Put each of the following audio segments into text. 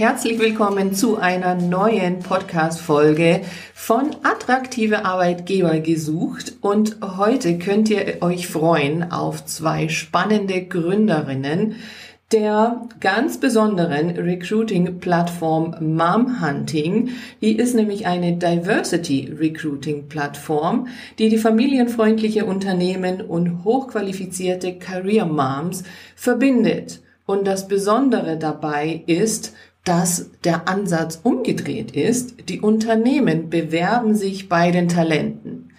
Herzlich willkommen zu einer neuen Podcast-Folge von Attraktive Arbeitgeber gesucht. Und heute könnt ihr euch freuen auf zwei spannende Gründerinnen der ganz besonderen Recruiting-Plattform Mom Hunting. Die ist nämlich eine Diversity Recruiting-Plattform, die die familienfreundliche Unternehmen und hochqualifizierte Career Moms verbindet. Und das Besondere dabei ist, dass der Ansatz umgedreht ist. Die Unternehmen bewerben sich bei den Talenten.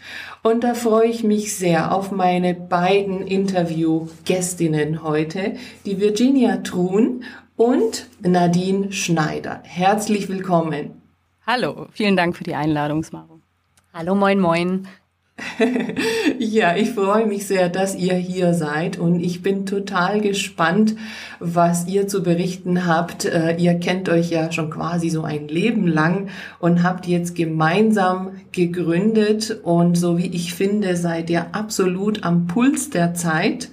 Und da freue ich mich sehr auf meine beiden Interviewgästinnen heute, die Virginia Truhn und Nadine Schneider. Herzlich willkommen. Hallo, vielen Dank für die Einladung, Smaro. Hallo, moin, moin. ja, ich freue mich sehr, dass ihr hier seid und ich bin total gespannt, was ihr zu berichten habt. Äh, ihr kennt euch ja schon quasi so ein Leben lang und habt jetzt gemeinsam gegründet und so wie ich finde, seid ihr absolut am Puls der Zeit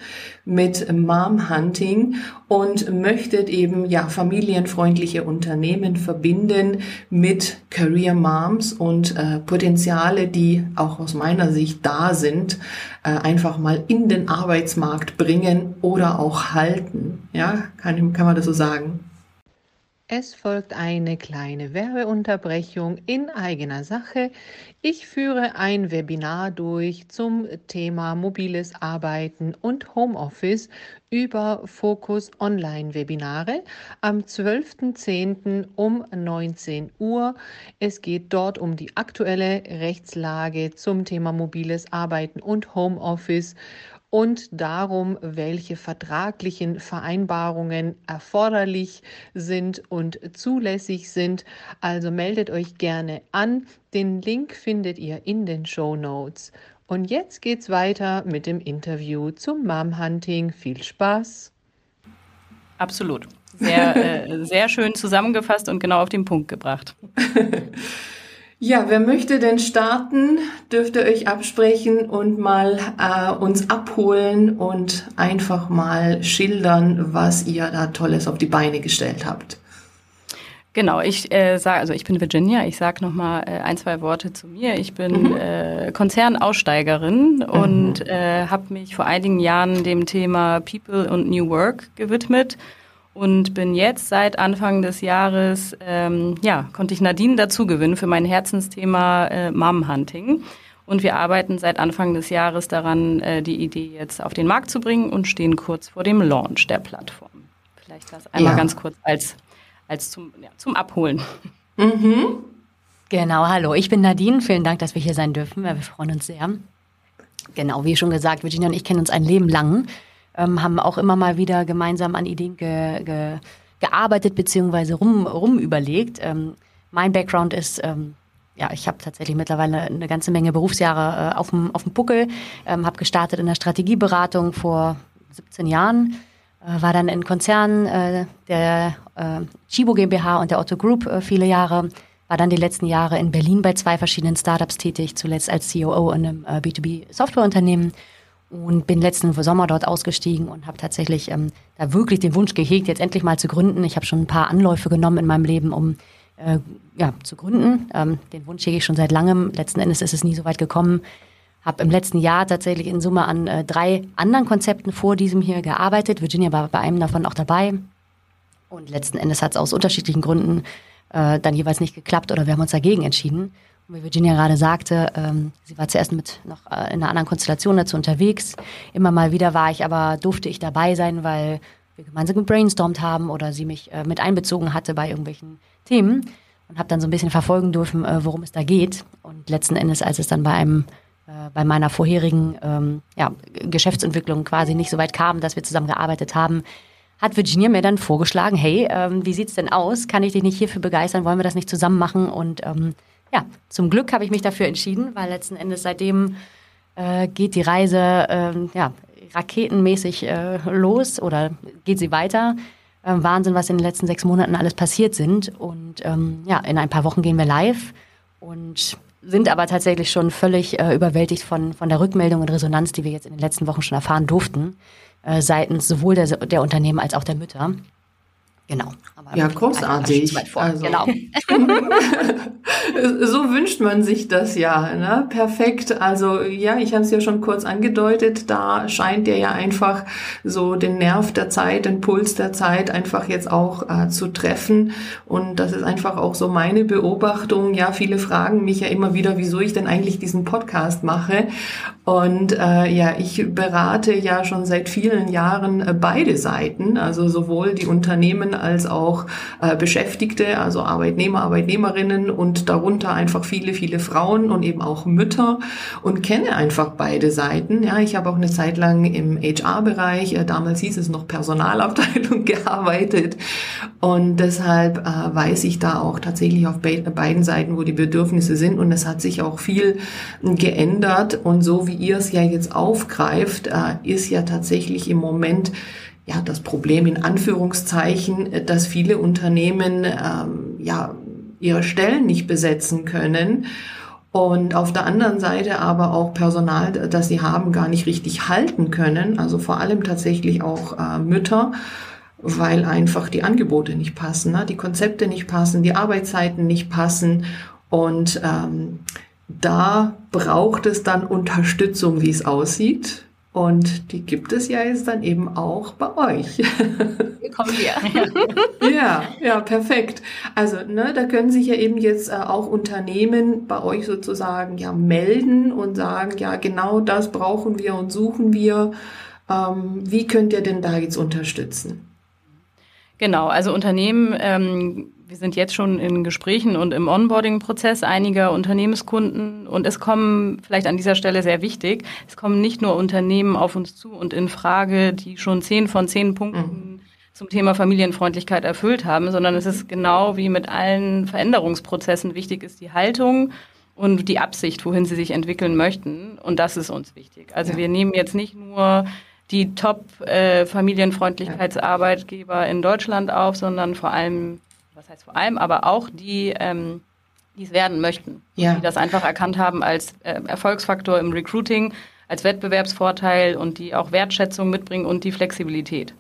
mit Mom Hunting und möchtet eben ja familienfreundliche Unternehmen verbinden mit Career Moms und äh, Potenziale, die auch aus meiner Sicht da sind, äh, einfach mal in den Arbeitsmarkt bringen oder auch halten. Ja, kann, kann man das so sagen? Es folgt eine kleine Werbeunterbrechung in eigener Sache. Ich führe ein Webinar durch zum Thema mobiles Arbeiten und Homeoffice über Fokus Online-Webinare am 12.10. um 19 Uhr. Es geht dort um die aktuelle Rechtslage zum Thema mobiles Arbeiten und Homeoffice und darum, welche vertraglichen Vereinbarungen erforderlich sind und zulässig sind. Also meldet euch gerne an. Den Link findet ihr in den Show Notes. Und jetzt geht's weiter mit dem Interview zum Mom Hunting. Viel Spaß! Absolut. Sehr, äh, sehr schön zusammengefasst und genau auf den Punkt gebracht. Ja, wer möchte denn starten, dürft ihr euch absprechen und mal äh, uns abholen und einfach mal schildern, was ihr da Tolles auf die Beine gestellt habt. Genau, ich äh, sage, also ich bin Virginia, ich sage nochmal äh, ein, zwei Worte zu mir. Ich bin mhm. äh, Konzernaussteigerin mhm. und äh, habe mich vor einigen Jahren dem Thema People und New Work gewidmet und bin jetzt seit Anfang des Jahres, ähm, ja, konnte ich Nadine dazu gewinnen für mein Herzensthema äh, Mom Hunting. Und wir arbeiten seit Anfang des Jahres daran, äh, die Idee jetzt auf den Markt zu bringen und stehen kurz vor dem Launch der Plattform. Vielleicht das einmal ja. ganz kurz als, als zum, ja, zum Abholen. Mhm. Genau, hallo, ich bin Nadine. Vielen Dank, dass wir hier sein dürfen. Wir freuen uns sehr. Genau, wie schon gesagt, Virginia und ich kennen uns ein Leben lang ähm, haben auch immer mal wieder gemeinsam an Ideen ge, ge, gearbeitet bzw. rum, rum überlegt. Ähm, mein Background ist, ähm, ja, ich habe tatsächlich mittlerweile eine ganze Menge Berufsjahre äh, auf dem auf dem Buckel, ähm, habe gestartet in der Strategieberatung vor 17 Jahren, äh, war dann in Konzernen äh, der äh, Chibo GmbH und der Otto Group äh, viele Jahre, war dann die letzten Jahre in Berlin bei zwei verschiedenen Startups tätig, zuletzt als COO in einem äh, B2B-Softwareunternehmen und bin letzten Sommer dort ausgestiegen und habe tatsächlich ähm, da wirklich den Wunsch gehegt, jetzt endlich mal zu gründen. Ich habe schon ein paar Anläufe genommen in meinem Leben, um äh, ja, zu gründen. Ähm, den Wunsch hege ich schon seit langem. Letzten Endes ist es nie so weit gekommen. Habe im letzten Jahr tatsächlich in Summe an äh, drei anderen Konzepten vor diesem hier gearbeitet. Virginia war bei einem davon auch dabei. Und letzten Endes hat es aus unterschiedlichen Gründen äh, dann jeweils nicht geklappt oder wir haben uns dagegen entschieden wie Virginia gerade sagte, ähm, sie war zuerst mit noch äh, in einer anderen Konstellation dazu unterwegs. Immer mal wieder war ich aber, durfte ich dabei sein, weil wir gemeinsam gebrainstormt haben oder sie mich äh, mit einbezogen hatte bei irgendwelchen Themen und habe dann so ein bisschen verfolgen dürfen, äh, worum es da geht. Und letzten Endes, als es dann bei einem äh, bei meiner vorherigen ähm, ja, Geschäftsentwicklung quasi nicht so weit kam, dass wir zusammen gearbeitet haben, hat Virginia mir dann vorgeschlagen, hey, ähm, wie sieht's denn aus? Kann ich dich nicht hierfür begeistern? Wollen wir das nicht zusammen machen? Und ähm, ja, zum Glück habe ich mich dafür entschieden, weil letzten Endes seitdem äh, geht die Reise ähm, ja, raketenmäßig äh, los oder geht sie weiter. Äh, Wahnsinn, was in den letzten sechs Monaten alles passiert sind. Und ähm, ja, in ein paar Wochen gehen wir live und sind aber tatsächlich schon völlig äh, überwältigt von, von der Rückmeldung und Resonanz, die wir jetzt in den letzten Wochen schon erfahren durften, äh, seitens sowohl der, der Unternehmen als auch der Mütter. Genau. Ja, großartig. Also, genau. so wünscht man sich das ja. Ne? Perfekt. Also ja, ich habe es ja schon kurz angedeutet. Da scheint der ja einfach so den Nerv der Zeit, den Puls der Zeit einfach jetzt auch äh, zu treffen. Und das ist einfach auch so meine Beobachtung. Ja, viele fragen mich ja immer wieder, wieso ich denn eigentlich diesen Podcast mache. Und äh, ja, ich berate ja schon seit vielen Jahren äh, beide Seiten, also sowohl die Unternehmen als auch äh, Beschäftigte, also Arbeitnehmer, Arbeitnehmerinnen und darunter einfach viele, viele Frauen und eben auch Mütter und kenne einfach beide Seiten. Ja, ich habe auch eine Zeit lang im HR-Bereich, äh, damals hieß es noch Personalabteilung, gearbeitet und deshalb äh, weiß ich da auch tatsächlich auf be beiden Seiten, wo die Bedürfnisse sind und es hat sich auch viel geändert und so wie ihr es ja jetzt aufgreift, äh, ist ja tatsächlich im Moment ja, das Problem in Anführungszeichen, dass viele Unternehmen ähm, ja, ihre Stellen nicht besetzen können und auf der anderen Seite aber auch Personal, das sie haben, gar nicht richtig halten können. Also vor allem tatsächlich auch äh, Mütter, weil einfach die Angebote nicht passen, ne? die Konzepte nicht passen, die Arbeitszeiten nicht passen und ähm, da braucht es dann Unterstützung, wie es aussieht. Und die gibt es ja jetzt dann eben auch bei euch. Wir kommen hier. ja, ja, perfekt. Also, ne, da können sich ja eben jetzt äh, auch Unternehmen bei euch sozusagen ja melden und sagen, ja, genau das brauchen wir und suchen wir. Ähm, wie könnt ihr denn da jetzt unterstützen? Genau, also Unternehmen ähm, wir sind jetzt schon in Gesprächen und im Onboarding-Prozess einiger Unternehmenskunden und es kommen vielleicht an dieser Stelle sehr wichtig, es kommen nicht nur Unternehmen auf uns zu und in Frage, die schon zehn von zehn Punkten mhm. zum Thema Familienfreundlichkeit erfüllt haben, sondern es ist genau wie mit allen Veränderungsprozessen wichtig ist die Haltung und die Absicht, wohin sie sich entwickeln möchten. Und das ist uns wichtig. Also ja. wir nehmen jetzt nicht nur die Top-Familienfreundlichkeitsarbeitgeber äh, in Deutschland auf, sondern vor allem was heißt vor allem, aber auch die, ähm, die es werden möchten. Ja. Die das einfach erkannt haben als äh, Erfolgsfaktor im Recruiting, als Wettbewerbsvorteil und die auch Wertschätzung mitbringen und die Flexibilität.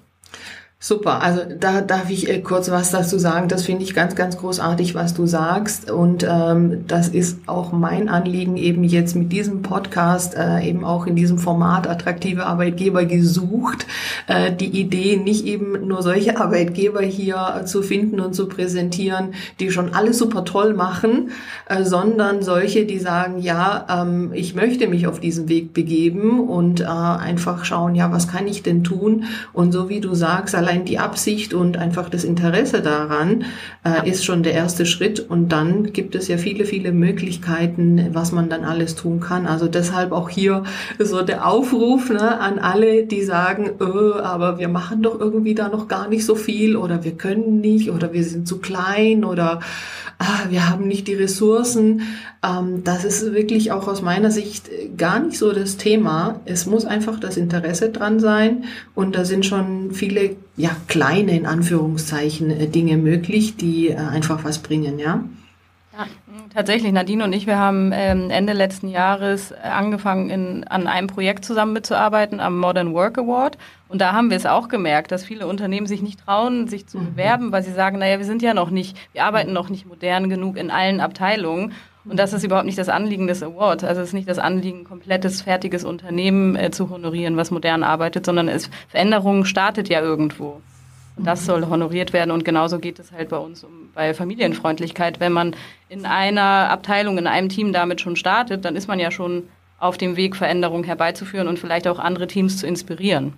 Super, also da darf ich äh, kurz was dazu sagen. Das finde ich ganz, ganz großartig, was du sagst. Und ähm, das ist auch mein Anliegen, eben jetzt mit diesem Podcast, äh, eben auch in diesem Format attraktive Arbeitgeber gesucht, äh, die Idee, nicht eben nur solche Arbeitgeber hier zu finden und zu präsentieren, die schon alles super toll machen, äh, sondern solche, die sagen, ja, ähm, ich möchte mich auf diesen Weg begeben und äh, einfach schauen, ja, was kann ich denn tun? Und so wie du sagst, allein die Absicht und einfach das Interesse daran äh, ist schon der erste Schritt. Und dann gibt es ja viele, viele Möglichkeiten, was man dann alles tun kann. Also deshalb auch hier so der Aufruf ne, an alle, die sagen, öh, aber wir machen doch irgendwie da noch gar nicht so viel oder wir können nicht oder wir sind zu klein oder ah, wir haben nicht die Ressourcen. Ähm, das ist wirklich auch aus meiner Sicht gar nicht so das Thema. Es muss einfach das Interesse dran sein und da sind schon viele ja, kleine, in Anführungszeichen, äh, Dinge möglich, die äh, einfach was bringen, ja. Tatsächlich, Nadine und ich, wir haben ähm, Ende letzten Jahres angefangen, in, an einem Projekt zusammen mitzuarbeiten, am Modern Work Award. Und da haben wir es auch gemerkt, dass viele Unternehmen sich nicht trauen, sich zu mhm. bewerben, weil sie sagen, naja, wir sind ja noch nicht, wir arbeiten noch nicht modern genug in allen Abteilungen. Und das ist überhaupt nicht das Anliegen des Awards. Also es ist nicht das Anliegen, komplettes, fertiges Unternehmen äh, zu honorieren, was modern arbeitet, sondern es, Veränderung startet ja irgendwo. Und das soll honoriert werden. Und genauso geht es halt bei uns um, bei Familienfreundlichkeit. Wenn man in einer Abteilung, in einem Team damit schon startet, dann ist man ja schon auf dem Weg, Veränderung herbeizuführen und vielleicht auch andere Teams zu inspirieren.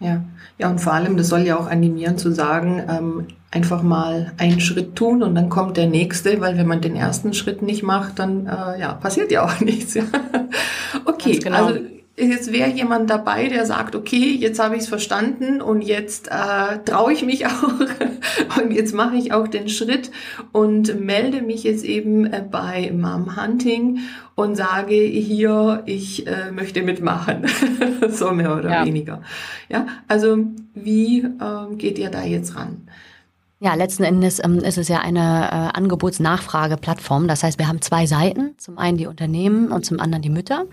Ja, ja, und vor allem, das soll ja auch animieren zu sagen, ähm, einfach mal einen Schritt tun und dann kommt der nächste, weil wenn man den ersten Schritt nicht macht, dann äh, ja, passiert ja auch nichts. Okay, genau. also jetzt wäre jemand dabei, der sagt, okay, jetzt habe ich es verstanden und jetzt äh, traue ich mich auch und jetzt mache ich auch den Schritt und melde mich jetzt eben äh, bei Mom Hunting und sage hier, ich äh, möchte mitmachen, so mehr oder ja. weniger. Ja, also wie äh, geht ihr da jetzt ran? Ja, letzten Endes ähm, ist es ja eine äh, Angebotsnachfrageplattform. Das heißt, wir haben zwei Seiten. Zum einen die Unternehmen und zum anderen die Mütter.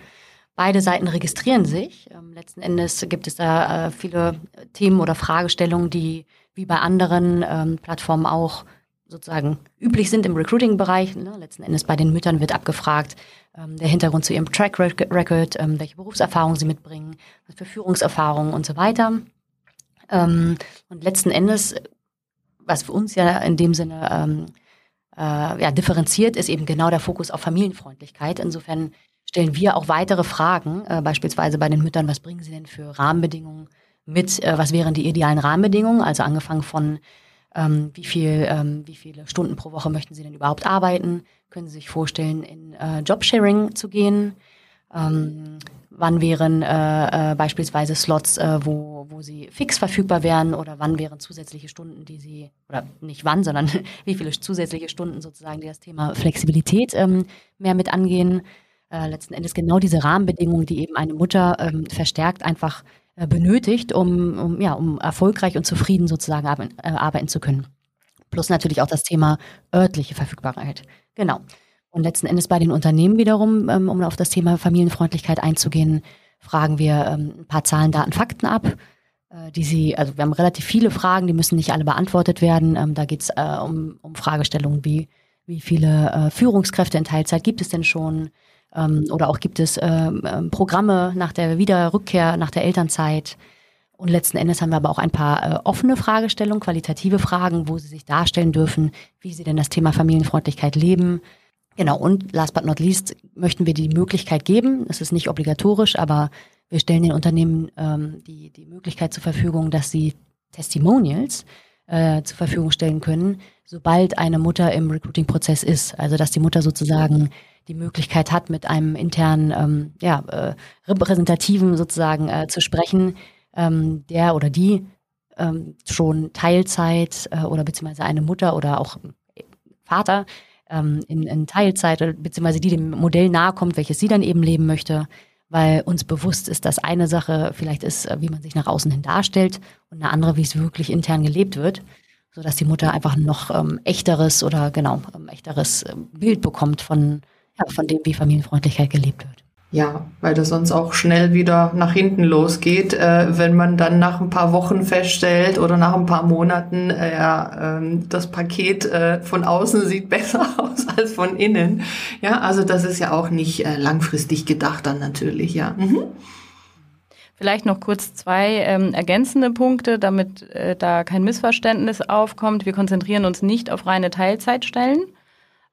Beide Seiten registrieren sich. Ähm, letzten Endes gibt es da äh, viele Themen oder Fragestellungen, die wie bei anderen ähm, Plattformen auch sozusagen üblich sind im Recruiting-Bereich. Ne? Letzten Endes bei den Müttern wird abgefragt, ähm, der Hintergrund zu ihrem Track Record, ähm, welche Berufserfahrung sie mitbringen, was für Führungserfahrungen und so weiter. Ähm, und letzten Endes, was für uns ja in dem Sinne ähm, äh, ja, differenziert, ist eben genau der Fokus auf Familienfreundlichkeit. Insofern stellen wir auch weitere Fragen, äh, beispielsweise bei den Müttern, was bringen sie denn für Rahmenbedingungen mit, äh, was wären die idealen Rahmenbedingungen, also angefangen von ähm, wie, viel, ähm, wie viele Stunden pro Woche möchten Sie denn überhaupt arbeiten? Können Sie sich vorstellen, in äh, Jobsharing zu gehen? Ähm, wann wären äh, äh, beispielsweise Slots, äh, wo, wo Sie fix verfügbar wären oder wann wären zusätzliche Stunden, die Sie, oder nicht wann, sondern wie viele zusätzliche Stunden sozusagen, die das Thema Flexibilität ähm, mehr mit angehen? Äh, letzten Endes genau diese Rahmenbedingungen, die eben eine Mutter ähm, verstärkt einfach äh, benötigt, um, um, ja, um erfolgreich und zufrieden sozusagen arbeiten, äh, arbeiten zu können. Plus natürlich auch das Thema örtliche Verfügbarkeit. Genau. Und letzten Endes bei den Unternehmen wiederum, ähm, um auf das Thema Familienfreundlichkeit einzugehen, fragen wir ähm, ein paar Zahlen, Daten, Fakten ab, äh, die sie, also wir haben relativ viele Fragen, die müssen nicht alle beantwortet werden. Ähm, da geht es äh, um, um Fragestellungen wie, wie viele äh, Führungskräfte in Teilzeit gibt es denn schon? Ähm, oder auch gibt es ähm, ähm, Programme nach der Wiederrückkehr, nach der Elternzeit. Und letzten Endes haben wir aber auch ein paar äh, offene Fragestellungen, qualitative Fragen, wo Sie sich darstellen dürfen, wie Sie denn das Thema Familienfreundlichkeit leben. Genau, und last but not least möchten wir die Möglichkeit geben, es ist nicht obligatorisch, aber wir stellen den Unternehmen ähm, die, die Möglichkeit zur Verfügung, dass sie Testimonials äh, zur Verfügung stellen können, sobald eine Mutter im Recruiting-Prozess ist. Also dass die Mutter sozusagen die Möglichkeit hat, mit einem internen, ähm, ja, äh, Repräsentativen sozusagen äh, zu sprechen, ähm, der oder die ähm, schon Teilzeit äh, oder beziehungsweise eine Mutter oder auch Vater ähm, in, in Teilzeit beziehungsweise die dem Modell nahe kommt, welches sie dann eben leben möchte, weil uns bewusst ist, dass eine Sache vielleicht ist, äh, wie man sich nach außen hin darstellt und eine andere, wie es wirklich intern gelebt wird, sodass die Mutter einfach noch ähm, echteres oder genau ähm, echteres äh, Bild bekommt von ja, von dem, wie Familienfreundlichkeit gelebt wird. Ja, weil das sonst auch schnell wieder nach hinten losgeht, äh, wenn man dann nach ein paar Wochen feststellt oder nach ein paar Monaten, äh, äh, das Paket äh, von außen sieht besser aus als von innen. Ja, also das ist ja auch nicht äh, langfristig gedacht dann natürlich, ja. Mhm. Vielleicht noch kurz zwei ähm, ergänzende Punkte, damit äh, da kein Missverständnis aufkommt. Wir konzentrieren uns nicht auf reine Teilzeitstellen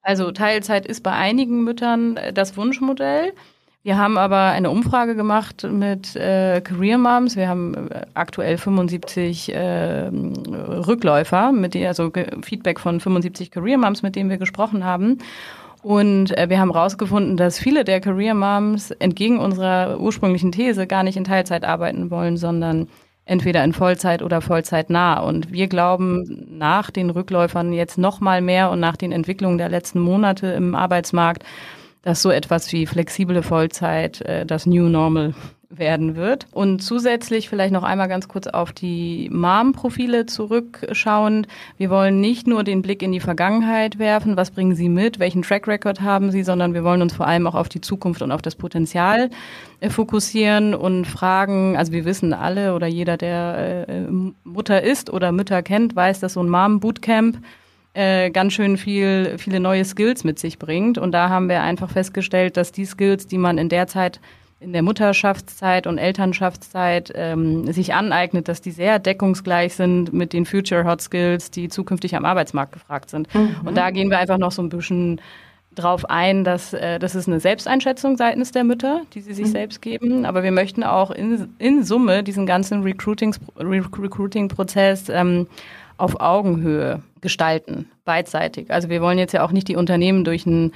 also Teilzeit ist bei einigen Müttern äh, das Wunschmodell. Wir haben aber eine Umfrage gemacht mit äh, Career Moms. Wir haben äh, aktuell 75 äh, Rückläufer, mit denen, also Feedback von 75 Career Moms, mit denen wir gesprochen haben. Und äh, wir haben herausgefunden, dass viele der Career Moms entgegen unserer ursprünglichen These gar nicht in Teilzeit arbeiten wollen, sondern entweder in Vollzeit oder Vollzeit nah. Und wir glauben nach den Rückläufern jetzt noch mal mehr und nach den Entwicklungen der letzten Monate im Arbeitsmarkt, dass so etwas wie flexible Vollzeit äh, das New Normal werden wird. Und zusätzlich vielleicht noch einmal ganz kurz auf die Mom-Profile zurückschauen. Wir wollen nicht nur den Blick in die Vergangenheit werfen, was bringen sie mit, welchen Track Record haben sie, sondern wir wollen uns vor allem auch auf die Zukunft und auf das Potenzial äh, fokussieren und fragen, also wir wissen alle oder jeder, der äh, Mutter ist oder Mütter kennt, weiß, dass so ein Mom-Bootcamp äh, ganz schön viel, viele neue Skills mit sich bringt. Und da haben wir einfach festgestellt, dass die Skills, die man in der Zeit in der Mutterschaftszeit und Elternschaftszeit ähm, sich aneignet, dass die sehr deckungsgleich sind mit den Future Hot Skills, die zukünftig am Arbeitsmarkt gefragt sind. Mhm. Und da gehen wir einfach noch so ein bisschen drauf ein, dass äh, das ist eine Selbsteinschätzung seitens der Mütter, die sie sich mhm. selbst geben. Aber wir möchten auch in, in Summe diesen ganzen Recruiting-Prozess ähm, auf Augenhöhe gestalten, beidseitig. Also wir wollen jetzt ja auch nicht die Unternehmen durch ein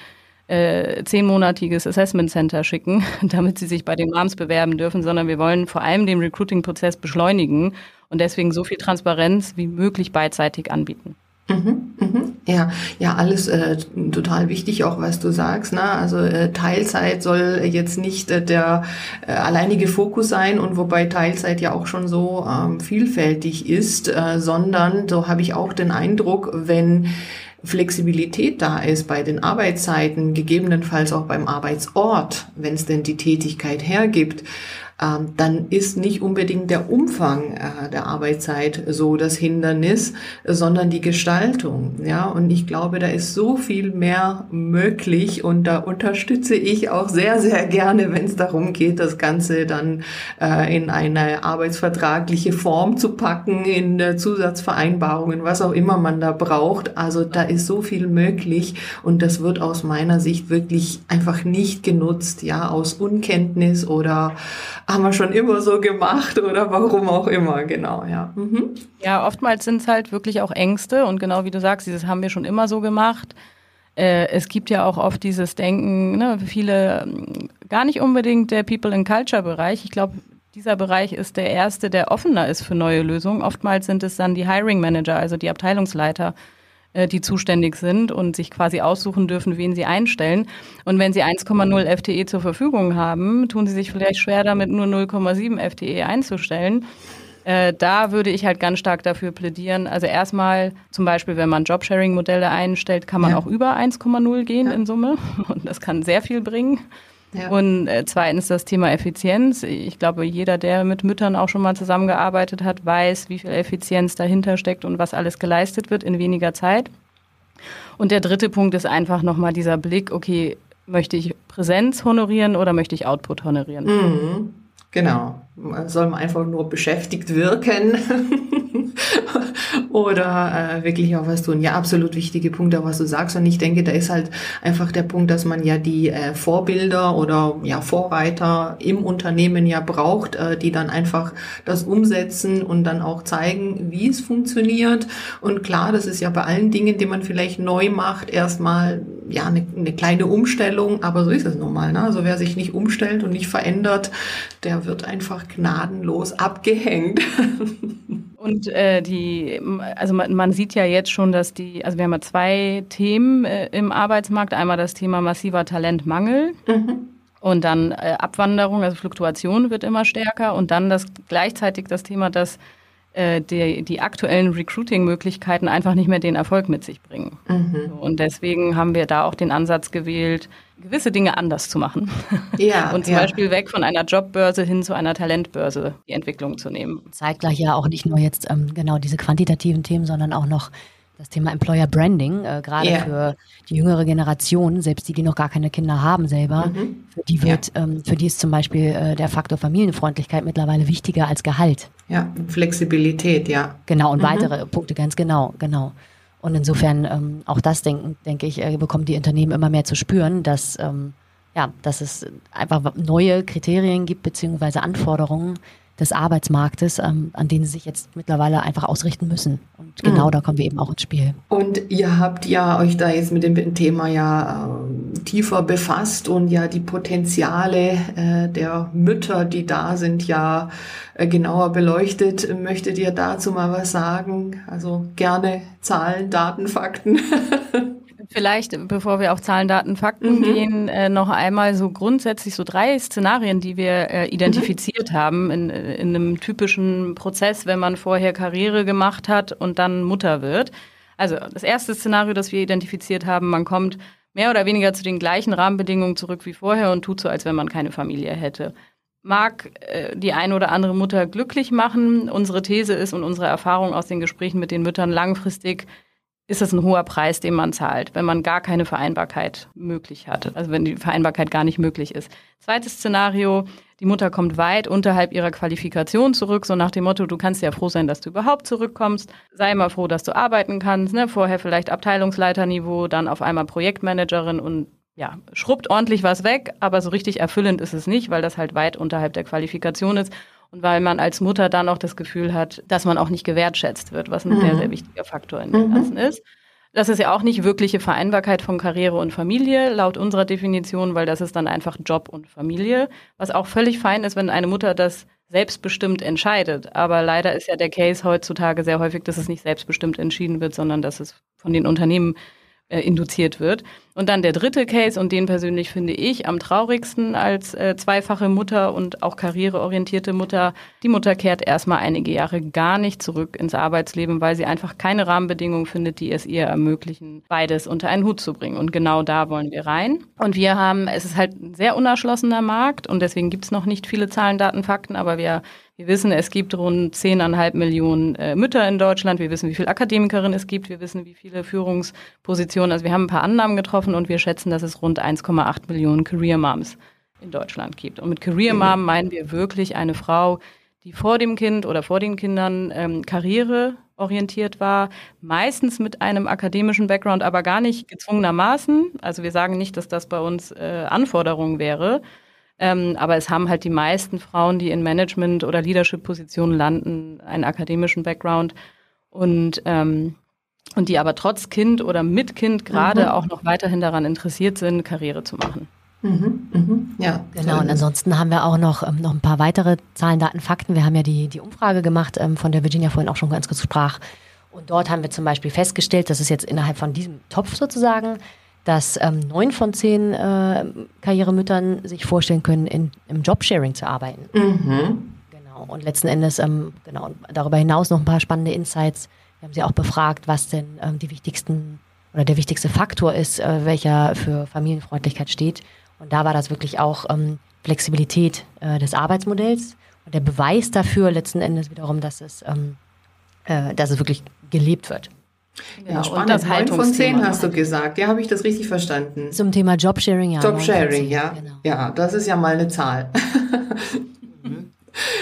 äh, zehnmonatiges Assessment Center schicken, damit sie sich bei den Moms bewerben dürfen, sondern wir wollen vor allem den Recruiting-Prozess beschleunigen und deswegen so viel Transparenz wie möglich beidseitig anbieten. Mhm, mhm. Ja, ja, alles äh, total wichtig, auch was du sagst. Ne? Also äh, Teilzeit soll jetzt nicht äh, der äh, alleinige Fokus sein und wobei Teilzeit ja auch schon so ähm, vielfältig ist, äh, sondern so habe ich auch den Eindruck, wenn Flexibilität da ist bei den Arbeitszeiten, gegebenenfalls auch beim Arbeitsort, wenn es denn die Tätigkeit hergibt, dann ist nicht unbedingt der Umfang äh, der Arbeitszeit so das Hindernis, sondern die Gestaltung. Ja, und ich glaube, da ist so viel mehr möglich und da unterstütze ich auch sehr, sehr gerne, wenn es darum geht, das Ganze dann äh, in eine arbeitsvertragliche Form zu packen, in äh, Zusatzvereinbarungen, was auch immer man da braucht. Also da ist so viel möglich und das wird aus meiner Sicht wirklich einfach nicht genutzt, ja, aus Unkenntnis oder haben wir schon immer so gemacht oder warum auch immer, genau, ja. Mhm. Ja, oftmals sind es halt wirklich auch Ängste und genau wie du sagst, dieses haben wir schon immer so gemacht. Äh, es gibt ja auch oft dieses Denken, ne, viele, ähm, gar nicht unbedingt der People and Culture Bereich. Ich glaube, dieser Bereich ist der erste, der offener ist für neue Lösungen. Oftmals sind es dann die Hiring Manager, also die Abteilungsleiter, äh, die zuständig sind und sich quasi aussuchen dürfen, wen sie einstellen. Und wenn sie 1,0 FTE zur Verfügung haben, tun sie sich vielleicht schwer damit, nur 0,7 FTE einzustellen. Äh, da würde ich halt ganz stark dafür plädieren. Also erstmal zum Beispiel, wenn man Jobsharing-Modelle einstellt, kann man ja. auch über 1,0 gehen ja. in Summe. Und das kann sehr viel bringen. Ja. Und äh, zweitens das Thema Effizienz. Ich glaube, jeder, der mit Müttern auch schon mal zusammengearbeitet hat, weiß, wie viel Effizienz dahinter steckt und was alles geleistet wird in weniger Zeit. Und der dritte Punkt ist einfach nochmal dieser Blick, okay, möchte ich Präsenz honorieren oder möchte ich Output honorieren? Mhm. Genau. Soll man einfach nur beschäftigt wirken oder äh, wirklich auch was tun? Ja, absolut wichtige Punkte, was du sagst. Und ich denke, da ist halt einfach der Punkt, dass man ja die äh, Vorbilder oder ja Vorreiter im Unternehmen ja braucht, äh, die dann einfach das umsetzen und dann auch zeigen, wie es funktioniert. Und klar, das ist ja bei allen Dingen, die man vielleicht neu macht, erstmal ja eine, eine kleine Umstellung, aber so ist es nun mal. Ne? Also wer sich nicht umstellt und nicht verändert, der wird einfach gnadenlos abgehängt. Und äh, die, also man, man, sieht ja jetzt schon, dass die, also wir haben ja zwei Themen äh, im Arbeitsmarkt. Einmal das Thema massiver Talentmangel. Mhm. Und dann äh, Abwanderung, also Fluktuation wird immer stärker. Und dann das gleichzeitig das Thema, dass äh, die, die aktuellen Recruiting-Möglichkeiten einfach nicht mehr den Erfolg mit sich bringen. Mhm. Und deswegen haben wir da auch den Ansatz gewählt, gewisse Dinge anders zu machen. Ja, und zum ja. Beispiel weg von einer Jobbörse hin zu einer Talentbörse die Entwicklung zu nehmen. Zeigt gleich ja auch nicht nur jetzt ähm, genau diese quantitativen Themen, sondern auch noch das Thema Employer Branding, äh, gerade yeah. für die jüngere Generation, selbst die, die noch gar keine Kinder haben selber, mhm. für die wird, ja. ähm, für die ist zum Beispiel äh, der Faktor Familienfreundlichkeit mittlerweile wichtiger als Gehalt. Ja, Flexibilität, ja. Genau, und mhm. weitere Punkte, ganz genau, genau. Und insofern ähm, auch das denken, denke ich, äh, bekommen die Unternehmen immer mehr zu spüren, dass ähm, ja, dass es einfach neue Kriterien gibt beziehungsweise Anforderungen, des Arbeitsmarktes, ähm, an denen sie sich jetzt mittlerweile einfach ausrichten müssen. Und genau mhm. da kommen wir eben auch ins Spiel. Und ihr habt ja euch da jetzt mit dem Thema ja äh, tiefer befasst und ja die Potenziale äh, der Mütter, die da sind, ja äh, genauer beleuchtet. Möchtet ihr dazu mal was sagen? Also gerne Zahlen, Daten, Fakten. Vielleicht, bevor wir auf Zahlen, Daten, Fakten mhm. gehen, äh, noch einmal so grundsätzlich so drei Szenarien, die wir äh, identifiziert mhm. haben in, in einem typischen Prozess, wenn man vorher Karriere gemacht hat und dann Mutter wird. Also das erste Szenario, das wir identifiziert haben, man kommt mehr oder weniger zu den gleichen Rahmenbedingungen zurück wie vorher und tut so, als wenn man keine Familie hätte. Mag äh, die eine oder andere Mutter glücklich machen. Unsere These ist und unsere Erfahrung aus den Gesprächen mit den Müttern langfristig, ist es ein hoher Preis, den man zahlt, wenn man gar keine Vereinbarkeit möglich hat, also wenn die Vereinbarkeit gar nicht möglich ist. Zweites Szenario, die Mutter kommt weit unterhalb ihrer Qualifikation zurück, so nach dem Motto, du kannst ja froh sein, dass du überhaupt zurückkommst, sei mal froh, dass du arbeiten kannst, ne? vorher vielleicht Abteilungsleiterniveau, dann auf einmal Projektmanagerin und ja, schrubbt ordentlich was weg, aber so richtig erfüllend ist es nicht, weil das halt weit unterhalb der Qualifikation ist und weil man als Mutter dann auch das Gefühl hat, dass man auch nicht gewertschätzt wird, was ein mhm. sehr, sehr wichtiger Faktor in dem mhm. Ganzen ist. Das ist ja auch nicht wirkliche Vereinbarkeit von Karriere und Familie, laut unserer Definition, weil das ist dann einfach Job und Familie, was auch völlig fein ist, wenn eine Mutter das selbstbestimmt entscheidet. Aber leider ist ja der Case heutzutage sehr häufig, dass es nicht selbstbestimmt entschieden wird, sondern dass es von den Unternehmen äh, induziert wird. Und dann der dritte Case, und den persönlich finde ich am traurigsten als äh, zweifache Mutter und auch karriereorientierte Mutter. Die Mutter kehrt erstmal einige Jahre gar nicht zurück ins Arbeitsleben, weil sie einfach keine Rahmenbedingungen findet, die es ihr ermöglichen, beides unter einen Hut zu bringen. Und genau da wollen wir rein. Und wir haben, es ist halt ein sehr unerschlossener Markt und deswegen gibt es noch nicht viele Zahlen, Daten, Fakten, aber wir wir wissen, es gibt rund 10,5 Millionen äh, Mütter in Deutschland. Wir wissen, wie viele Akademikerinnen es gibt. Wir wissen, wie viele Führungspositionen. Also wir haben ein paar Annahmen getroffen und wir schätzen, dass es rund 1,8 Millionen Career Moms in Deutschland gibt. Und mit Career Mom meinen wir wirklich eine Frau, die vor dem Kind oder vor den Kindern ähm, karriereorientiert war, meistens mit einem akademischen Background, aber gar nicht gezwungenermaßen. Also wir sagen nicht, dass das bei uns äh, Anforderung wäre, ähm, aber es haben halt die meisten Frauen, die in Management- oder Leadership-Positionen landen, einen akademischen Background und, ähm, und die aber trotz Kind oder mit Kind gerade mhm. auch noch weiterhin daran interessiert sind, Karriere zu machen. Mhm, mhm, ja, genau. Und ansonsten haben wir auch noch, ähm, noch ein paar weitere Zahlen, Daten, Fakten. Wir haben ja die, die Umfrage gemacht, ähm, von der Virginia vorhin auch schon ganz kurz sprach. Und dort haben wir zum Beispiel festgestellt, dass es jetzt innerhalb von diesem Topf sozusagen dass ähm, neun von zehn äh, Karrieremüttern sich vorstellen können, in, im Jobsharing zu arbeiten. Mhm. Genau. Und letzten Endes, ähm, genau, darüber hinaus noch ein paar spannende Insights. Wir haben sie auch befragt, was denn ähm, die wichtigsten oder der wichtigste Faktor ist, äh, welcher für Familienfreundlichkeit steht. Und da war das wirklich auch ähm, Flexibilität äh, des Arbeitsmodells und der Beweis dafür letzten Endes wiederum, dass es, ähm, äh, dass es wirklich gelebt wird. Ja, ja spannend. Und das 9 von 10 hast du gesagt. Ja, habe ich das richtig verstanden? Zum Thema Jobsharing, ja. Jobsharing, ja. Genau. Ja, das ist ja mal eine Zahl.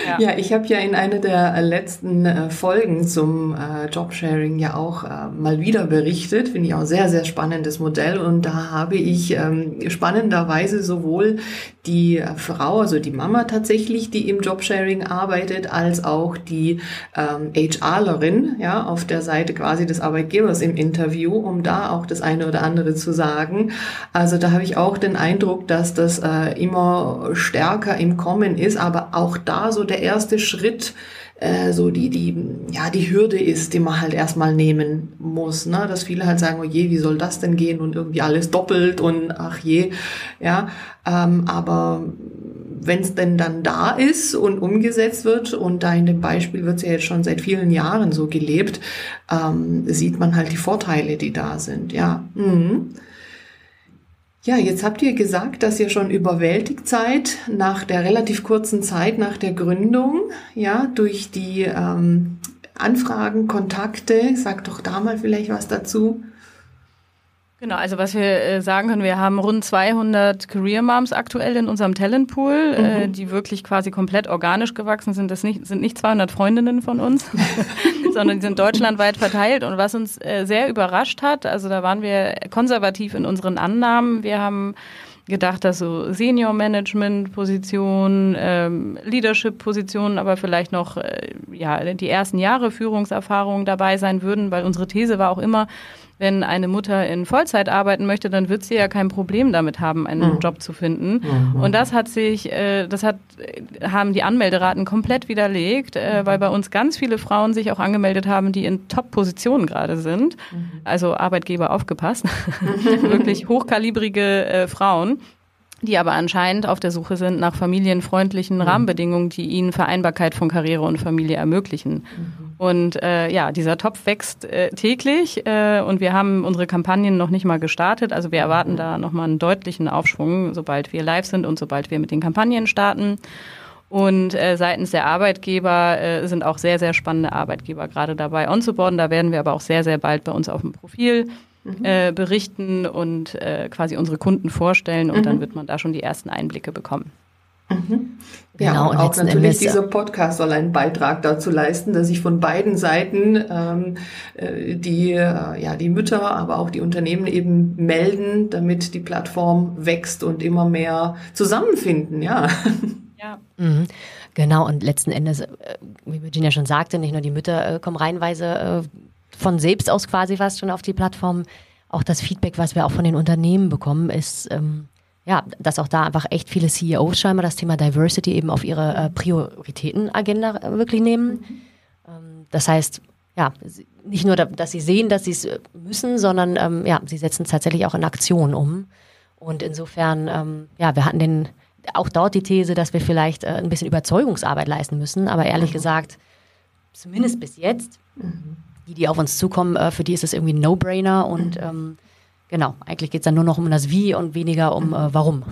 Ja, ja ich habe ja in einer der letzten äh, Folgen zum äh, Jobsharing ja auch äh, mal wieder berichtet. Finde ich auch sehr, sehr spannendes Modell. Und da habe ich ähm, spannenderweise sowohl die Frau, also die Mama tatsächlich, die im Jobsharing arbeitet, als auch die ähm, HRlerin, ja, auf der Seite quasi des Arbeitgebers im Interview, um da auch das eine oder andere zu sagen. Also da habe ich auch den Eindruck, dass das äh, immer stärker im Kommen ist, aber auch da so der erste Schritt, äh, so die, die, ja, die Hürde ist, die man halt erstmal nehmen muss, ne? Dass viele halt sagen, oh je, wie soll das denn gehen und irgendwie alles doppelt und ach je, ja. Ähm, aber wenn es denn dann da ist und umgesetzt wird, und da in dem Beispiel wird es ja jetzt schon seit vielen Jahren so gelebt, ähm, sieht man halt die Vorteile, die da sind, ja. Mhm. Ja, jetzt habt ihr gesagt, dass ihr schon überwältigt seid nach der relativ kurzen Zeit nach der Gründung, ja, durch die ähm, Anfragen, Kontakte. Sag doch da mal vielleicht was dazu. Genau, also was wir äh, sagen können, wir haben rund 200 Career Moms aktuell in unserem Talentpool, äh, mhm. äh, die wirklich quasi komplett organisch gewachsen sind. Das nicht, sind nicht 200 Freundinnen von uns, sondern die sind deutschlandweit verteilt. Und was uns äh, sehr überrascht hat, also da waren wir konservativ in unseren Annahmen. Wir haben gedacht, dass so Senior-Management-Positionen, ähm, Leadership-Positionen, aber vielleicht noch äh, ja, die ersten Jahre Führungserfahrung dabei sein würden, weil unsere These war auch immer, wenn eine Mutter in Vollzeit arbeiten möchte, dann wird sie ja kein Problem damit haben, einen mhm. Job zu finden. Mhm. Und das hat sich, äh, das hat, haben die Anmelderaten komplett widerlegt, äh, weil bei uns ganz viele Frauen sich auch angemeldet haben, die in Top-Positionen gerade sind. Mhm. Also Arbeitgeber aufgepasst. Wirklich hochkalibrige äh, Frauen die aber anscheinend auf der Suche sind nach familienfreundlichen mhm. Rahmenbedingungen, die ihnen Vereinbarkeit von Karriere und Familie ermöglichen. Und äh, ja, dieser Topf wächst äh, täglich äh, und wir haben unsere Kampagnen noch nicht mal gestartet. Also wir erwarten da nochmal einen deutlichen Aufschwung, sobald wir live sind und sobald wir mit den Kampagnen starten. Und äh, seitens der Arbeitgeber äh, sind auch sehr, sehr spannende Arbeitgeber gerade dabei onzuboarden. Da werden wir aber auch sehr, sehr bald bei uns auf dem Profil mhm. äh, berichten und äh, quasi unsere Kunden vorstellen und mhm. dann wird man da schon die ersten Einblicke bekommen. Mhm. Ja, genau, und, und auch natürlich Endes, dieser Podcast soll einen Beitrag dazu leisten, dass sich von beiden Seiten ähm, äh, die, äh, ja, die Mütter, aber auch die Unternehmen eben melden, damit die Plattform wächst und immer mehr zusammenfinden, ja. Ja. Mhm. Genau, und letzten Endes, äh, wie Virginia schon sagte, nicht nur die Mütter äh, kommen reihenweise von selbst aus quasi fast schon auf die Plattform. Auch das Feedback, was wir auch von den Unternehmen bekommen, ist, ähm, ja, dass auch da einfach echt viele CEOs scheinbar das Thema Diversity eben auf ihre äh, Prioritätenagenda wirklich nehmen. Ähm, das heißt, ja, nicht nur, dass sie sehen, dass sie es müssen, sondern ähm, ja, sie setzen es tatsächlich auch in Aktion um. Und insofern, ähm, ja, wir hatten den, auch dort die These, dass wir vielleicht äh, ein bisschen Überzeugungsarbeit leisten müssen. Aber ehrlich mhm. gesagt, zumindest bis jetzt, mhm. die, die auf uns zukommen, äh, für die ist es irgendwie ein No-Brainer und mhm. ähm, Genau, eigentlich geht es dann nur noch um das Wie und weniger um äh, Warum.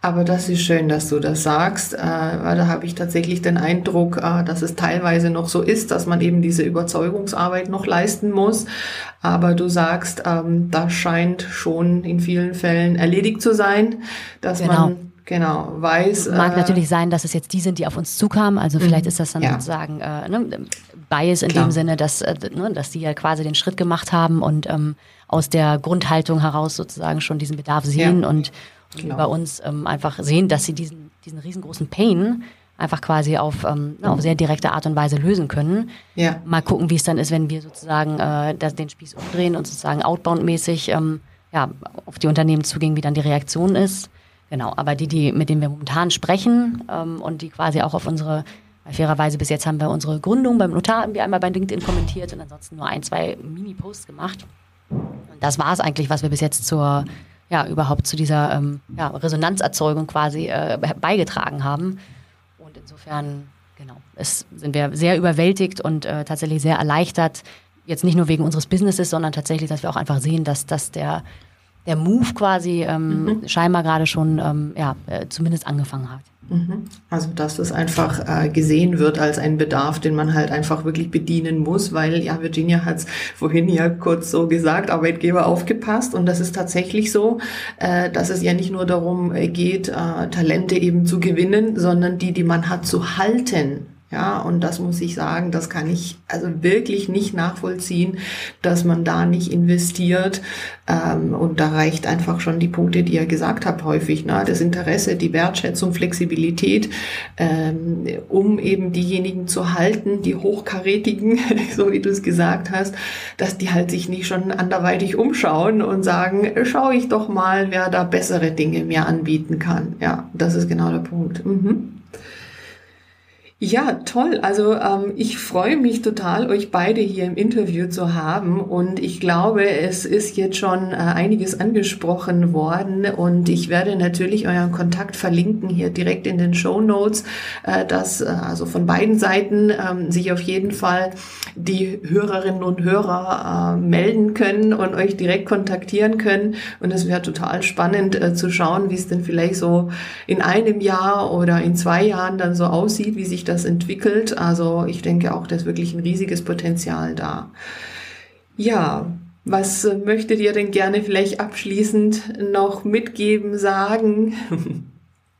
Aber das ist schön, dass du das sagst, äh, weil da habe ich tatsächlich den Eindruck, äh, dass es teilweise noch so ist, dass man eben diese Überzeugungsarbeit noch leisten muss. Aber du sagst, ähm, das scheint schon in vielen Fällen erledigt zu sein, dass genau. man Genau, weiß. Mag äh, natürlich sein, dass es jetzt die sind, die auf uns zukamen. Also vielleicht mhm. ist das dann ja. sozusagen äh, ne, Bias in Klar. dem Sinne, dass, äh, ne, dass die ja quasi den Schritt gemacht haben und ähm, aus der Grundhaltung heraus sozusagen schon diesen Bedarf sehen ja. und, und genau. bei uns ähm, einfach sehen, dass sie diesen, diesen riesengroßen Pain einfach quasi auf, ähm, mhm. auf sehr direkte Art und Weise lösen können. Ja. Mal gucken, wie es dann ist, wenn wir sozusagen äh, das, den Spieß umdrehen und sozusagen outbound-mäßig ähm, ja, auf die Unternehmen zugehen, wie dann die Reaktion ist. Genau, aber die, die, mit denen wir momentan sprechen ähm, und die quasi auch auf unsere, fairerweise bis jetzt haben wir unsere Gründung beim Notar wir einmal bei LinkedIn kommentiert und ansonsten nur ein, zwei Mini-Posts gemacht. Und das war es eigentlich, was wir bis jetzt zur, ja, überhaupt zu dieser ähm, ja, Resonanzerzeugung quasi äh, beigetragen haben. Und insofern, genau, es sind wir sehr überwältigt und äh, tatsächlich sehr erleichtert. Jetzt nicht nur wegen unseres Businesses, sondern tatsächlich, dass wir auch einfach sehen, dass, dass der der Move quasi ähm, mhm. scheinbar gerade schon ähm, ja, äh, zumindest angefangen hat. Mhm. Also dass das einfach äh, gesehen wird als ein Bedarf, den man halt einfach wirklich bedienen muss, weil ja, Virginia hat es vorhin ja kurz so gesagt, Arbeitgeber aufgepasst und das ist tatsächlich so, äh, dass es ja nicht nur darum äh, geht, äh, Talente eben zu gewinnen, sondern die, die man hat, zu halten. Ja, und das muss ich sagen, das kann ich also wirklich nicht nachvollziehen, dass man da nicht investiert. Ähm, und da reicht einfach schon die Punkte, die ihr gesagt habt, häufig. Ne? Das Interesse, die Wertschätzung, Flexibilität, ähm, um eben diejenigen zu halten, die hochkarätigen, so wie du es gesagt hast, dass die halt sich nicht schon anderweitig umschauen und sagen, schau ich doch mal, wer da bessere Dinge mir anbieten kann. Ja, das ist genau der Punkt. Mhm. Ja, toll. Also ähm, ich freue mich total, euch beide hier im Interview zu haben. Und ich glaube, es ist jetzt schon äh, einiges angesprochen worden. Und ich werde natürlich euren Kontakt verlinken hier direkt in den Show Notes, äh, dass äh, also von beiden Seiten ähm, sich auf jeden Fall die Hörerinnen und Hörer äh, melden können und euch direkt kontaktieren können. Und es wäre total spannend äh, zu schauen, wie es denn vielleicht so in einem Jahr oder in zwei Jahren dann so aussieht, wie sich das entwickelt. Also ich denke auch, da ist wirklich ein riesiges Potenzial da. Ja, was möchtet ihr denn gerne vielleicht abschließend noch mitgeben, sagen?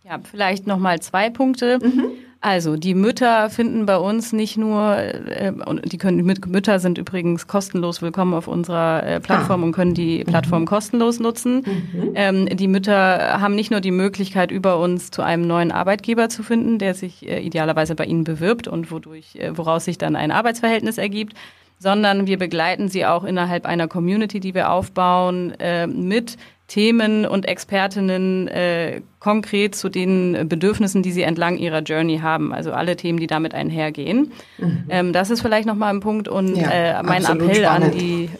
Ja, vielleicht noch mal zwei Punkte. Mhm. Also die Mütter finden bei uns nicht nur, äh, und die können Mütter sind übrigens kostenlos willkommen auf unserer äh, Plattform ah. und können die mhm. Plattform mhm. kostenlos nutzen. Mhm. Ähm, die Mütter haben nicht nur die Möglichkeit, über uns zu einem neuen Arbeitgeber zu finden, der sich äh, idealerweise bei ihnen bewirbt und wodurch, äh, woraus sich dann ein Arbeitsverhältnis ergibt, sondern wir begleiten sie auch innerhalb einer Community, die wir aufbauen, äh, mit Themen und Expertinnen äh, konkret zu den Bedürfnissen, die sie entlang ihrer Journey haben. Also alle Themen, die damit einhergehen. Mhm. Ähm, das ist vielleicht nochmal ein Punkt und ja, äh, mein Appell spannend. an die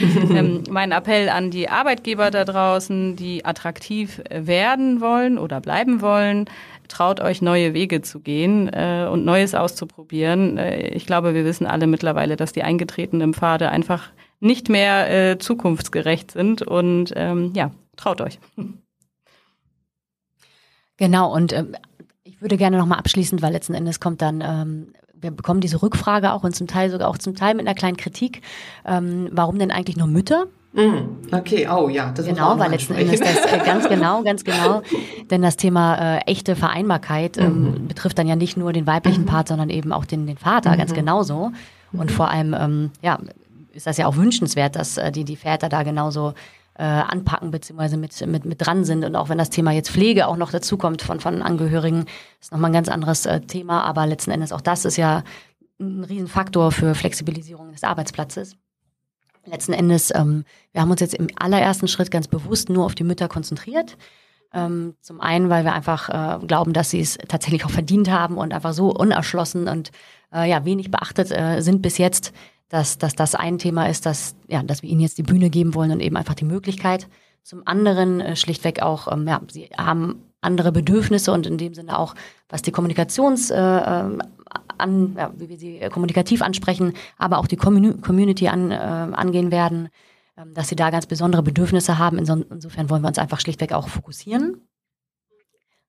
ähm, mein Appell an die Arbeitgeber da draußen, die attraktiv werden wollen oder bleiben wollen. Traut euch neue Wege zu gehen äh, und Neues auszuprobieren. Äh, ich glaube, wir wissen alle mittlerweile, dass die eingetretenen Pfade einfach nicht mehr äh, zukunftsgerecht sind. Und ähm, ja, traut euch. Genau, und ähm, ich würde gerne nochmal abschließend, weil letzten Endes kommt dann, ähm, wir bekommen diese Rückfrage auch und zum Teil sogar auch zum Teil mit einer kleinen Kritik, ähm, warum denn eigentlich nur Mütter? Mm, okay, oh ja, das Genau, weil letzten Endes das äh, ganz genau, ganz genau. Denn das Thema äh, echte Vereinbarkeit ähm, mhm. betrifft dann ja nicht nur den weiblichen mhm. Part, sondern eben auch den, den Vater, mhm. ganz genauso. Und mhm. vor allem, ähm, ja, ist das ja auch wünschenswert, dass äh, die, die Väter da genauso äh, anpacken beziehungsweise mit, mit, mit dran sind. Und auch wenn das Thema jetzt Pflege auch noch dazukommt von, von Angehörigen, ist nochmal ein ganz anderes äh, Thema. Aber letzten Endes auch das ist ja ein Riesenfaktor für Flexibilisierung des Arbeitsplatzes. Letzten Endes, ähm, wir haben uns jetzt im allerersten Schritt ganz bewusst nur auf die Mütter konzentriert. Ähm, zum einen, weil wir einfach äh, glauben, dass sie es tatsächlich auch verdient haben und einfach so unerschlossen und äh, ja wenig beachtet äh, sind bis jetzt, dass, dass das ein Thema ist, dass, ja, dass wir ihnen jetzt die Bühne geben wollen und eben einfach die Möglichkeit. Zum anderen äh, schlichtweg auch, ähm, ja, sie haben andere Bedürfnisse und in dem Sinne auch, was die Kommunikations, äh, ähm, an, ja, wie wir sie kommunikativ ansprechen, aber auch die Community an, äh, angehen werden, äh, dass sie da ganz besondere Bedürfnisse haben. Insofern wollen wir uns einfach schlichtweg auch fokussieren.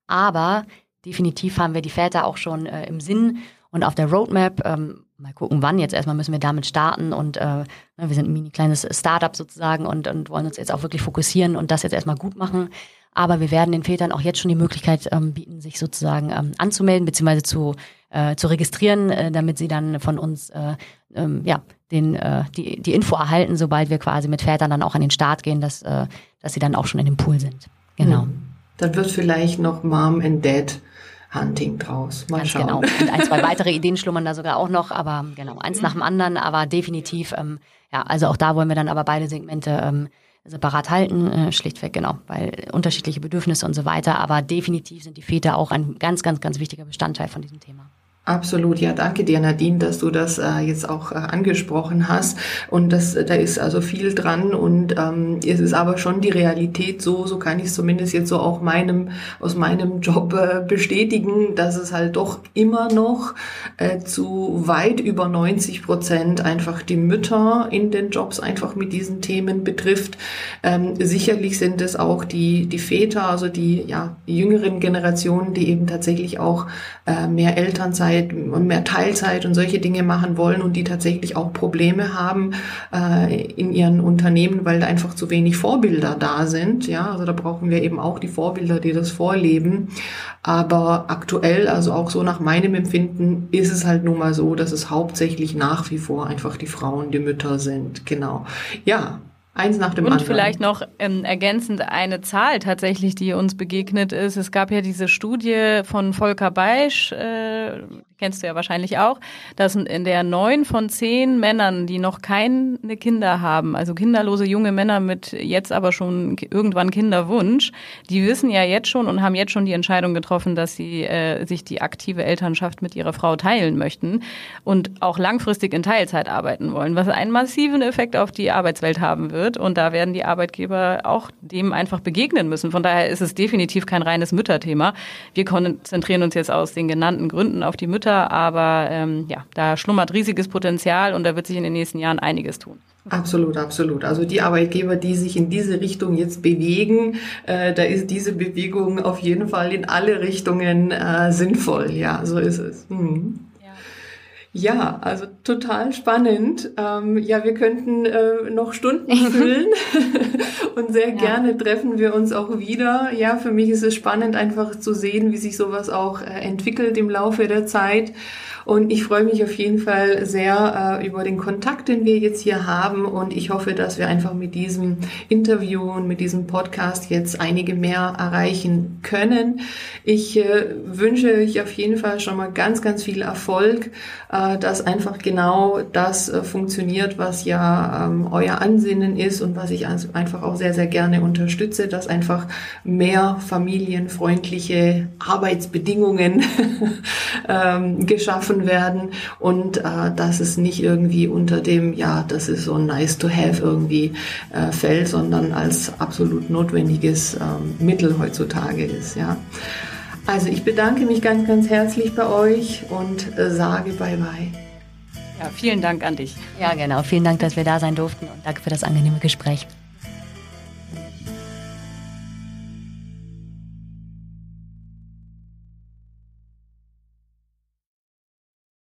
Aber definitiv haben wir die Väter auch schon äh, im Sinn und auf der Roadmap. Ähm, mal gucken, wann. Jetzt erstmal müssen wir damit starten und äh, ne, wir sind ein mini kleines Startup sozusagen und, und wollen uns jetzt auch wirklich fokussieren und das jetzt erstmal gut machen. Aber wir werden den Vätern auch jetzt schon die Möglichkeit ähm, bieten, sich sozusagen ähm, anzumelden bzw. zu, äh, zu registrieren, äh, damit sie dann von uns äh, ähm, ja, den, äh, die, die Info erhalten, sobald wir quasi mit Vätern dann auch an den Start gehen, dass, äh, dass sie dann auch schon in dem Pool sind. Genau. Hm. Dann wird vielleicht noch Mom and Dad Hunting draus. Mal Ganz schauen. Genau. Und ein, zwei weitere Ideen schlummern da sogar auch noch, aber genau, eins nach dem anderen, aber definitiv, ähm, ja, also auch da wollen wir dann aber beide Segmente ähm, separat halten, äh, schlichtweg, genau, weil unterschiedliche Bedürfnisse und so weiter, aber definitiv sind die Väter auch ein ganz, ganz, ganz wichtiger Bestandteil von diesem Thema. Absolut, ja, danke dir, Nadine, dass du das äh, jetzt auch äh, angesprochen hast. Und das, da ist also viel dran und ähm, es ist aber schon die Realität so, so kann ich es zumindest jetzt so auch meinem, aus meinem Job äh, bestätigen, dass es halt doch immer noch äh, zu weit über 90 Prozent einfach die Mütter in den Jobs einfach mit diesen Themen betrifft. Ähm, sicherlich sind es auch die, die Väter, also die, ja, die jüngeren Generationen, die eben tatsächlich auch äh, mehr Elternzeit Elternzeit und mehr Teilzeit und solche Dinge machen wollen und die tatsächlich auch Probleme haben äh, in ihren Unternehmen, weil da einfach zu wenig Vorbilder da sind. Ja, also da brauchen wir eben auch die Vorbilder, die das vorleben. Aber aktuell, also auch so nach meinem Empfinden, ist es halt nun mal so, dass es hauptsächlich nach wie vor einfach die Frauen, die Mütter sind. Genau. Ja, Eins nach dem und anderen. Und vielleicht noch ähm, ergänzend eine Zahl tatsächlich, die uns begegnet ist. Es gab ja diese Studie von Volker Beisch, äh, kennst du ja wahrscheinlich auch, dass in der neun von zehn Männern, die noch keine Kinder haben, also kinderlose junge Männer mit jetzt aber schon irgendwann Kinderwunsch, die wissen ja jetzt schon und haben jetzt schon die Entscheidung getroffen, dass sie äh, sich die aktive Elternschaft mit ihrer Frau teilen möchten und auch langfristig in Teilzeit arbeiten wollen, was einen massiven Effekt auf die Arbeitswelt haben wird. Und da werden die Arbeitgeber auch dem einfach begegnen müssen. Von daher ist es definitiv kein reines Mütterthema. Wir konzentrieren uns jetzt aus den genannten Gründen auf die Mütter aber ähm, ja, da schlummert riesiges Potenzial und da wird sich in den nächsten Jahren einiges tun. Absolut, absolut. Also die Arbeitgeber, die sich in diese Richtung jetzt bewegen, äh, da ist diese Bewegung auf jeden Fall in alle Richtungen äh, sinnvoll. Ja, so ist es. Mhm. Ja, also total spannend. Ähm, ja, wir könnten äh, noch Stunden füllen und sehr ja. gerne treffen wir uns auch wieder. Ja, für mich ist es spannend, einfach zu sehen, wie sich sowas auch äh, entwickelt im Laufe der Zeit. Und ich freue mich auf jeden Fall sehr äh, über den Kontakt, den wir jetzt hier haben. Und ich hoffe, dass wir einfach mit diesem Interview und mit diesem Podcast jetzt einige mehr erreichen können. Ich äh, wünsche euch auf jeden Fall schon mal ganz, ganz viel Erfolg, äh, dass einfach genau das äh, funktioniert, was ja ähm, euer Ansinnen ist und was ich einfach auch sehr, sehr gerne unterstütze, dass einfach mehr familienfreundliche Arbeitsbedingungen ähm, geschaffen werden und äh, dass es nicht irgendwie unter dem, ja, das ist so nice to have irgendwie äh, fällt, sondern als absolut notwendiges ähm, Mittel heutzutage ist, ja. Also ich bedanke mich ganz, ganz herzlich bei euch und äh, sage bye bye. Ja, vielen Dank an dich. Ja, genau. Vielen Dank, dass wir da sein durften und danke für das angenehme Gespräch.